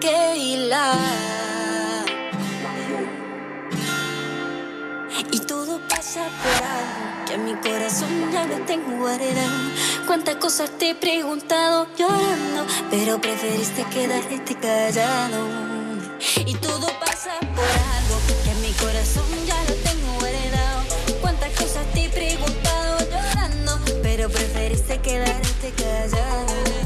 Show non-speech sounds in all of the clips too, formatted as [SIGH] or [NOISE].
Keila. Y todo pasa por algo que a mi corazón ya lo tengo guardado. Cuántas cosas te he preguntado llorando, pero preferiste quedarte callado. Y todo pasa por algo que a mi corazón ya lo tengo guardado. Cuántas cosas te he preguntado llorando, pero preferiste quedarte callado.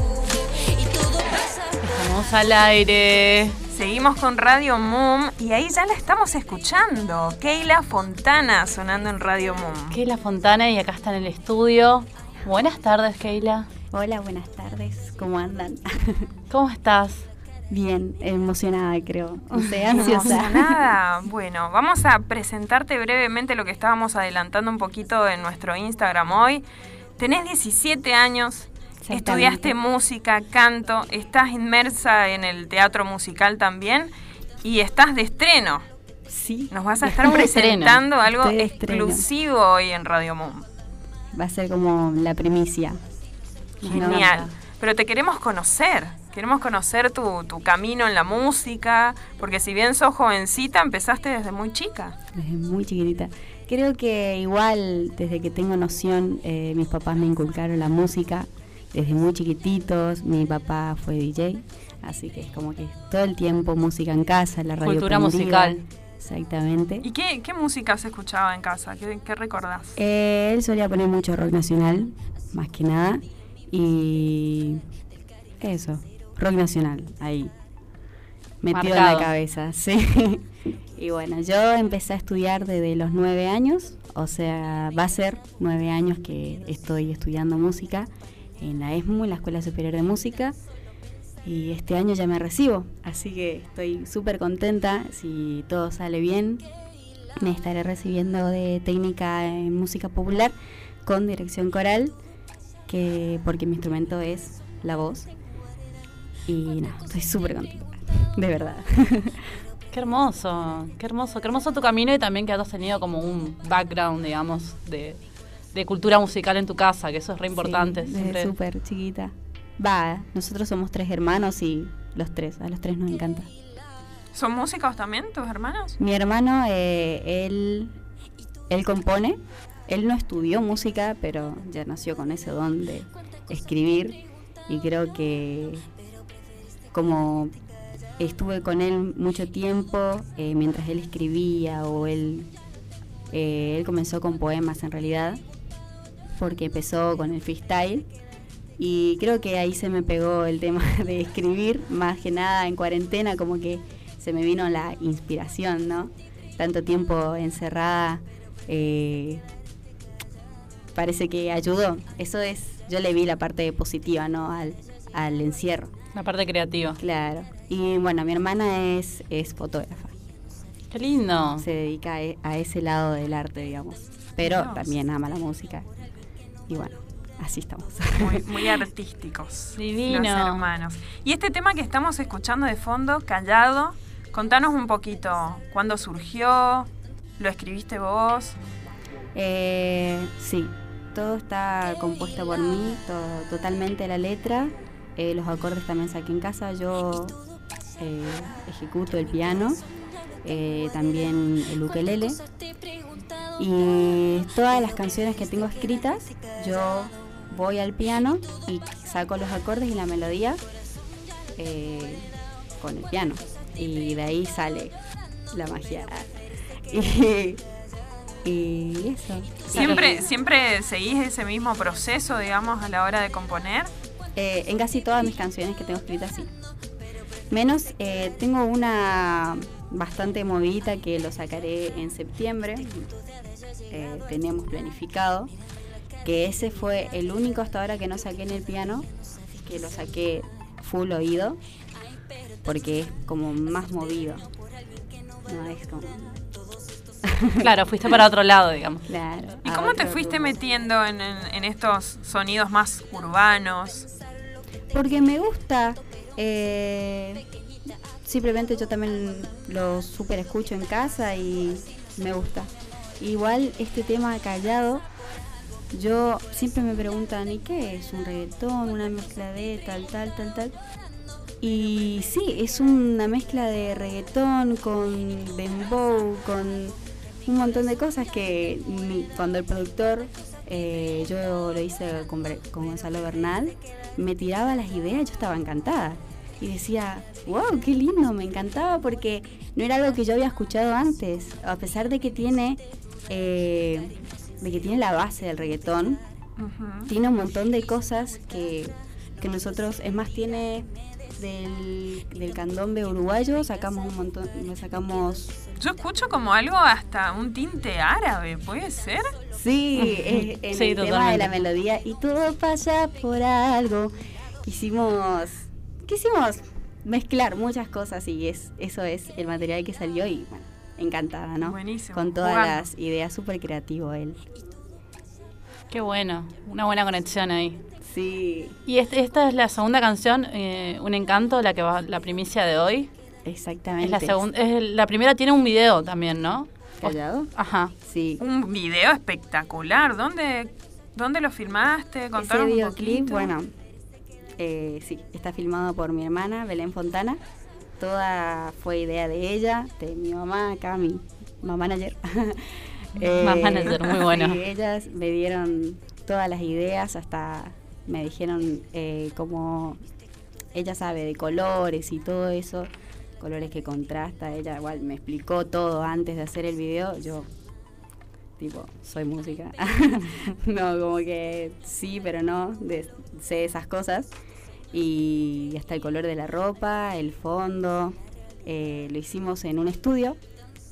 Al aire. Seguimos con Radio Moom y ahí ya la estamos escuchando. Keila Fontana sonando en Radio Moom. Keila Fontana y acá está en el estudio. Buenas tardes, Keila. Hola, buenas tardes. ¿Cómo andan? [LAUGHS] ¿Cómo estás? Bien, emocionada creo. O sea, [LAUGHS] ansiosa. Emocionada. Bueno, vamos a presentarte brevemente lo que estábamos adelantando un poquito en nuestro Instagram hoy. Tenés 17 años. Estudiaste música, canto, estás inmersa en el teatro musical también y estás de estreno. Sí. Nos vas a estar [LAUGHS] estreno. presentando algo exclusivo hoy en Radio Moom. Va a ser como la primicia. Genial. Pero te queremos conocer. Queremos conocer tu, tu camino en la música, porque si bien sos jovencita, empezaste desde muy chica. Desde muy chiquitita. Creo que igual, desde que tengo noción, eh, mis papás me inculcaron la música. Desde muy chiquititos, mi papá fue DJ. Así que es como que todo el tiempo música en casa, la radio Cultura prendida. musical. Exactamente. ¿Y qué, qué música se escuchaba en casa? ¿Qué, qué recordás? Eh, él solía poner mucho rock nacional, más que nada. Y eso, rock nacional, ahí. Metido en Marcado. la cabeza, [LAUGHS] sí. y bueno, yo empecé a estudiar desde los nueve años, o sea, va a ser nueve años que estoy estudiando música en la ESMU, en la Escuela Superior de Música. Y este año ya me recibo, así que estoy súper contenta. Si todo sale bien, me estaré recibiendo de técnica en música popular con dirección coral, que porque mi instrumento es la voz. Y nada, estoy súper contenta, de verdad. [LAUGHS] Qué hermoso, qué hermoso, qué hermoso tu camino y también que has tenido como un background, digamos, de, de cultura musical en tu casa, que eso es re importante. Sí, desde súper chiquita. Va, nosotros somos tres hermanos y los tres, a los tres nos encanta. ¿Son músicos también tus hermanos? Mi hermano, eh, él, él compone. Él no estudió música, pero ya nació con ese don de escribir. Y creo que como estuve con él mucho tiempo, eh, mientras él escribía o él, eh, él comenzó con poemas en realidad, porque empezó con el freestyle. Y creo que ahí se me pegó el tema [LAUGHS] de escribir, más que nada en cuarentena, como que se me vino la inspiración, ¿no? Tanto tiempo encerrada, eh, parece que ayudó. Eso es, yo le vi la parte positiva, ¿no? Al, al encierro, La parte creativa. claro. Y bueno, mi hermana es, es fotógrafa, Qué lindo. se dedica a, e- ese lado del arte, digamos. Pero también ama la música. Y bueno, así estamos. Muy, [LAUGHS] muy artísticos. Divino. Los hermanos. Y este tema que estamos escuchando de fondo, Callado, contanos un poquito. ¿Cuándo surgió? ¿Lo escribiste vos? Eh, sí, todo está compuesto por mí, to- totalmente la letra. Eh, los acordes también saqué en casa. Yo eh, ejecuto el piano, eh, también el ukelele. Y todas las canciones que tengo escritas, yo voy al piano y saco los acordes y la melodía eh, con el piano. Y de ahí sale la magia. [LAUGHS] Y, y eso. ¿Siempre, ¿Siempre seguís ese mismo proceso, digamos, a la hora de componer? Eh, en casi todas mis canciones que tengo escritas, sí. Menos, eh, tengo una bastante movidita que lo sacaré en septiembre. Eh, teníamos planificado. Que ese fue el único hasta ahora que no saqué en el piano. Que lo saqué full oído. Porque es como más movido. No es como. [LAUGHS] Claro, fuiste para otro lado, digamos. Claro. ¿Y cómo te fuiste metiendo en, en- en estos sonidos más urbanos? Porque me gusta. eh, simplemente yo también lo super escucho en casa y me gusta. Igual este tema callado yo siempre me preguntan, ¿y qué es un reggaetón? Una mezcla de tal, tal, tal, tal. Y sí, es una mezcla de reggaetón con dembow, con un montón de cosas que cuando el productor, eh, yo lo hice con, con Gonzalo Bernal, me tiraba las ideas, yo estaba encantada. Y decía, wow, qué lindo, me encantaba porque no era algo que yo había escuchado antes, a pesar de que tiene, eh, de que tiene la base del reggaetón, tiene un montón de cosas que, que nosotros, es más, tiene del, del candombe uruguayo, sacamos un montón, sacamos... Yo escucho como algo hasta un tinte árabe, ¿puede ser? Sí, en el tema de la melodía, y todo pasa por algo. Quisimos, quisimos mezclar muchas cosas y es, eso es el material que salió y bueno, encantada, ¿no? Buenísimo. Con todas las ideas, súper creativo él. Qué bueno, una buena conexión ahí. Sí. Y esta es la segunda canción, eh, Un Encanto, la que va la primicia de hoy. Exactamente. Es la segunda, la primera tiene un video también, ¿no? ¿Callado? Ajá. Sí. Un video espectacular. ¿Dónde, dónde lo filmaste? Ese videoclip, bueno, eh, sí, está filmado por mi hermana, Belén Fontana. Toda fue idea de ella, de mi mamá, acá, mi mamá manager. [LAUGHS] eh, manager, muy bueno. [LAUGHS] Y ellas me dieron todas las ideas, hasta me dijeron eh, cómo ella sabe de colores y todo eso, colores que contrasta. Ella igual me explicó todo antes de hacer el video. Yo tipo, soy música. [LAUGHS] no, como que sí, pero no, sé esas cosas y hasta el color de la ropa, el fondo. Eh, lo hicimos en un estudio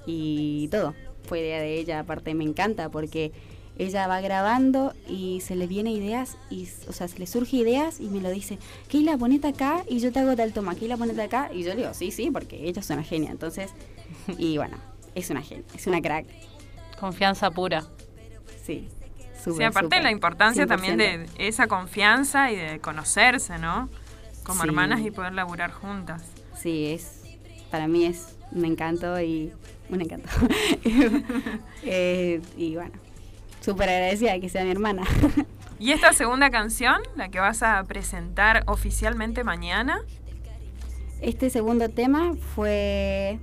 y todo. Fue idea de ella, aparte me encanta porque ella va grabando y se le viene ideas, y, o sea, se le surge ideas y me lo dice, Keila, ponete acá y yo te hago tal toma, Keila, ponete acá. Y yo le digo, sí, sí, porque ella es una genia. Entonces, y bueno, es una genia, es una crack. Confianza pura. Sí sí, aparte de la importancia también de esa confianza y de conocerse, ¿no? Como hermanas y poder laburar juntas. Sí, es para mí es un encanto y un encanto. [LAUGHS] [LAUGHS] Eh, y bueno, súper agradecida de que sea mi hermana. [LAUGHS] ¿Y esta segunda canción, la que vas a presentar oficialmente mañana? Este segundo tema fue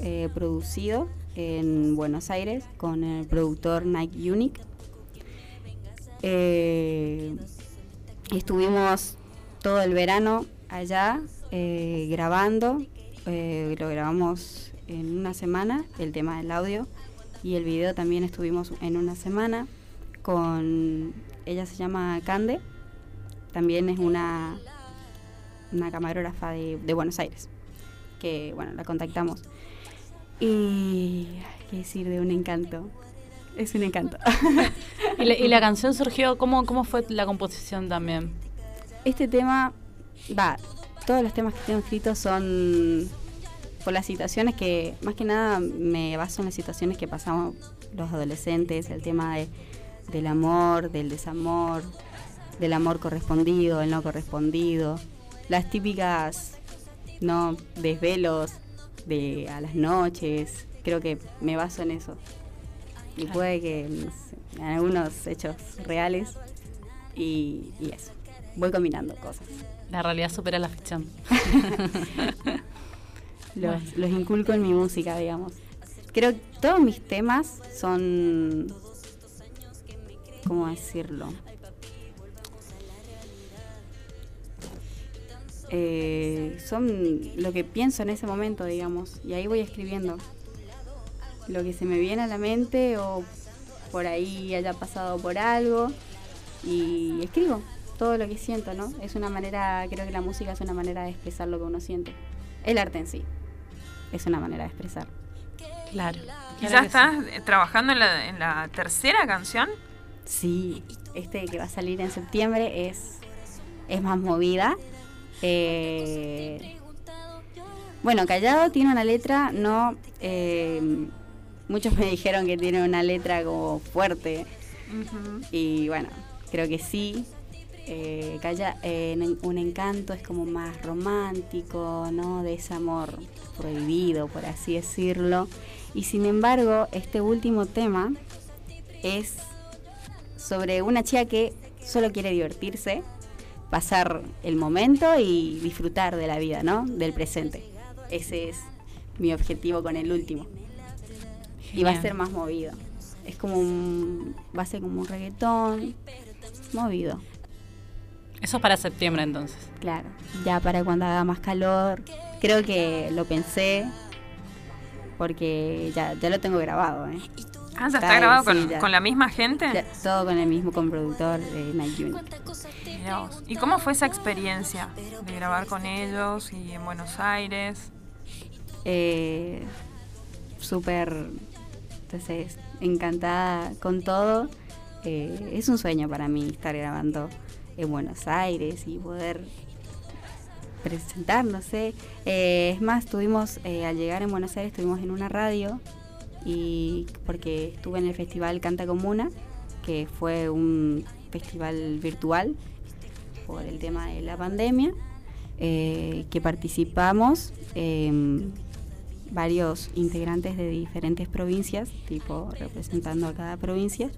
eh, producido en Buenos Aires con el productor Nike Unique eh, estuvimos todo el verano allá eh, grabando, eh, lo grabamos en una semana, el tema del audio, y el video también estuvimos en una semana con, ella se llama Cande, también es una, una camarógrafa de, de Buenos Aires, que bueno, la contactamos. Y, qué decir, de un encanto es un encanto. [LAUGHS] ¿Y, la, canción surgió? ¿cómo, ¿Cómo fue la composición también? Este tema, va, todos los temas que tengo escritos son por las situaciones que, más que nada, me baso en las situaciones que pasamos los adolescentes, el tema de, del amor, del desamor, del amor correspondido, el no correspondido, las típicas, no, desvelos de a las noches, creo que me baso en eso y puede que en algunos hechos reales y, eso. Voy combinando cosas. La realidad supera la ficción. [LAUGHS] los, inculco en mi música, digamos. Creo que todos mis temas son... ¿Cómo decirlo? Eh, son lo que pienso en ese momento, digamos, y ahí voy escribiendo lo que se me viene a la mente o por ahí haya pasado por algo y escribo todo lo que siento, ¿no? Es una manera, creo que la música es una manera de expresar lo que uno siente. El arte en sí es una manera de expresar. Claro. ¿Quizás estás trabajando en la, en la tercera canción? Sí, este que va a salir en septiembre es, es más movida. Eh, bueno, Callado tiene una letra no eh, muchos me dijeron que tiene una letra como fuerte. Y bueno, creo que sí. Eh, calla, un encanto es como más romántico, ¿no? De ese amor prohibido, por así decirlo. Y sin embargo, este último tema es sobre una chica que solo quiere divertirse, pasar el momento y disfrutar de la vida, ¿no? Del presente. Ese es mi objetivo con el último. Y va a ser más movido. Es como un. va a ser como un reggaetón movido. Eso es para septiembre entonces. Claro, ya para cuando haga más calor. Creo que lo pensé porque ya, ya lo tengo grabado. ¿eh? Ah, ya está, grabado con, la misma gente. todo con el mismo productor de Night Unit. ¿Y cómo fue esa experiencia de grabar con ellos y en Buenos Aires? Eh, Súper, entonces, encantada con todo. Eh, es un sueño para mí estar grabando en Buenos Aires y poder presentar, no sé. Eh, es más, tuvimos, eh, al llegar en Buenos Aires, estuvimos en una radio y porque estuve en el festival Canta Comuna, que fue un festival virtual por el tema de la pandemia, eh, que participamos em, varios integrantes de diferentes provincias, tipo representando a cada provincia.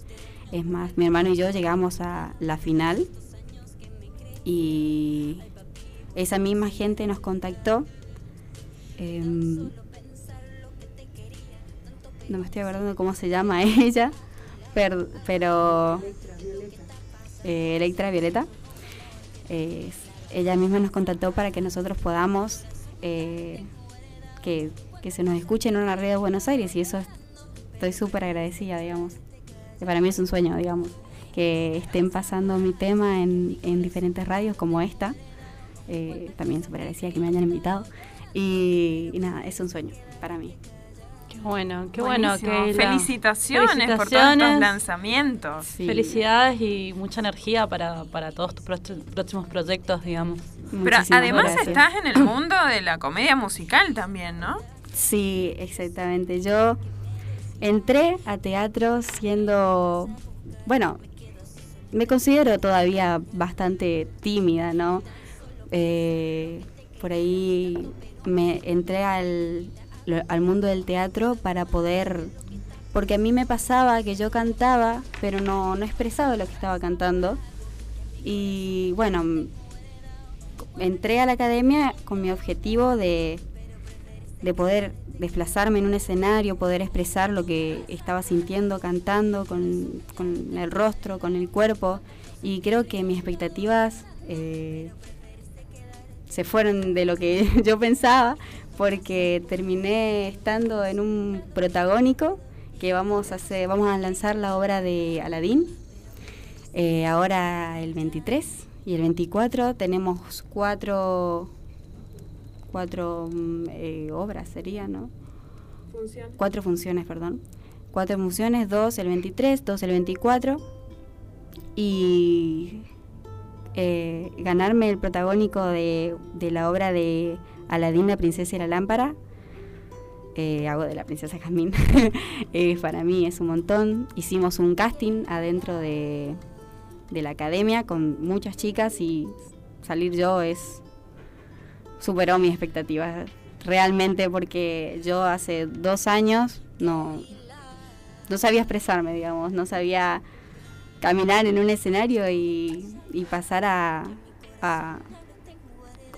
Es más, mi hermano y yo llegamos a la final y esa misma gente nos contactó. Em, no me estoy acordando cómo se llama [LAUGHS] ella, pero, pero eh, Electra Violeta. ella misma nos contactó para que nosotros podamos eh, que, se nos escuche en una red de Buenos Aires y eso estoy súper agradecida, digamos. Que para mí es un sueño, digamos, que estén pasando mi tema en, en diferentes radios como esta. Eh, también súper agradecida que me hayan invitado. Y, nada, es un sueño para mí. Qué bueno, qué bueno. Que Felicitaciones, por todos estos lanzamientos. Felicidades y mucha energía para, para todos tus próximos proyectos, digamos. Pero además estás en el mundo de la comedia musical también, ¿no? Sí, exactamente. Yo entré a teatro siendo, bueno, me considero todavía bastante tímida, ¿no? Eh, por ahí me entré al, al mundo del teatro para poder porque a mí me pasaba que yo cantaba, pero no, no expresaba lo que estaba cantando. Y bueno, entré a la academia con mi objetivo de, de poder desplazarme en un escenario, poder expresar lo que estaba sintiendo, cantando, con, el rostro, con el cuerpo. Y creo que mis expectativas eh, se fueron de lo que [LAUGHS] yo pensaba porque terminé estando en un protagónico que vamos a hacer, vamos a lanzar la obra de Aladín eh, ahora el 23 y el 24 tenemos cuatro cuatro mm, eh, obras sería no funciones. Cuatro funciones perdón. Cuatro funciones dos el 23 dos el 24 y eh, ganarme el protagónico de, la obra de Aladín, la princesa y la lámpara, eh, hago de la princesa Jasmine, [LAUGHS] eh, para mí es un montón. Hicimos un casting adentro de, de la academia con muchas chicas y salir yo es superó mis expectativas realmente porque yo hace dos años no, no sabía expresarme, digamos, no sabía caminar en un escenario y, pasar a,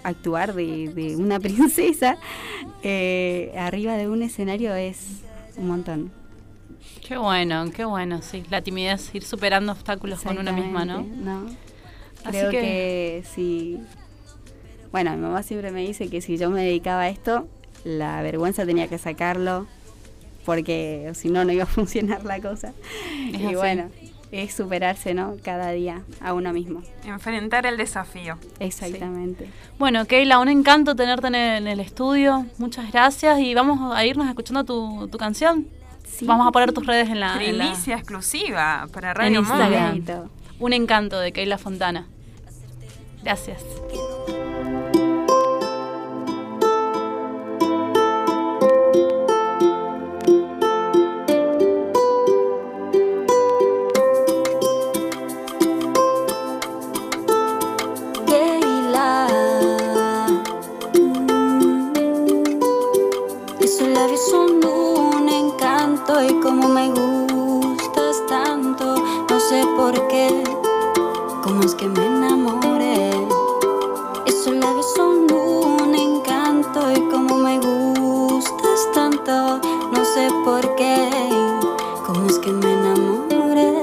actuar de, una [LAUGHS] princesa eh, arriba de un escenario es un montón. Qué bueno, qué bueno, sí. La timidez, ir superando obstáculos con una misma, ¿no? Creo que... que si... Bueno, mi mamá siempre me dice que si yo me dedicaba a esto, la vergüenza tenía que sacarlo porque si no, no iba a [LAUGHS] funcionar la cosa. y bueno, es superarse, ¿no? Cada día a uno mismo. Enfrentar el desafío. Exactamente. Bueno, Keila, un encanto tenerte en el, estudio. Muchas gracias y vamos a irnos escuchando tu, tu canción. Vamos a poner tus redes en la... Primicia exclusiva para Radio Mundo. Un encanto de Keila Fontana. Gracias. Me tanto, no sé por enamoré. Esos labios son un encanto y como me gustas tanto, no sé por qué, cómo es que me enamoré.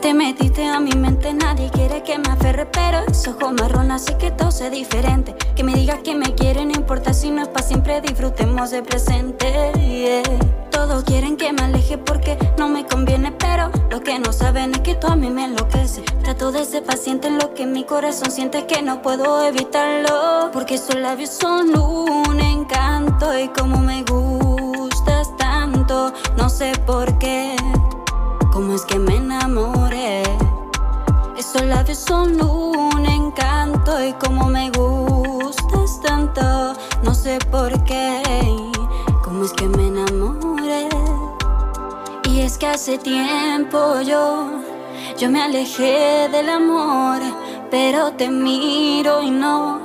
Te metiste a mi mente, nadie quiere que me aferre, pero esos ojos marrón así que todo sea diferente. Que me digas que me quiere, no importa si no es para siempre, disfrutemos de presente. Quieren que me aleje porque no me conviene, pero lo que no saben es que tú a mí me enloquece. Trato de ser paciente en lo que mi corazón siente que no puedo evitarlo. Porque esos labios son un encanto y como me gustas tanto, no sé por qué. ¿Cómo es que me enamoré? Esos labios son un encanto y como me gustas tanto, no sé por qué. ¿Cómo es que me que hace tiempo yo, yo me alejé del amor, pero te miro y no.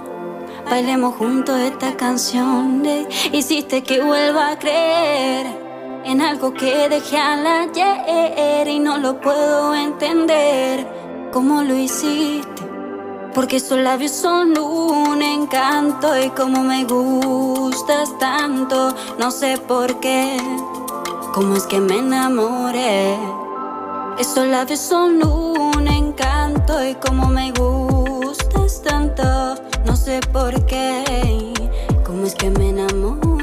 Bailemos juntos esta canción, hiciste que vuelva a creer en algo que dejé al ayer y no lo puedo entender. ¿Cómo lo hiciste? Porque esos labios son un encanto y como me gustas tanto, no sé por qué, cómo es que me enamoré. Esos labios son un encanto y como me gustas tanto, no sé por qué, cómo es que me enamoré.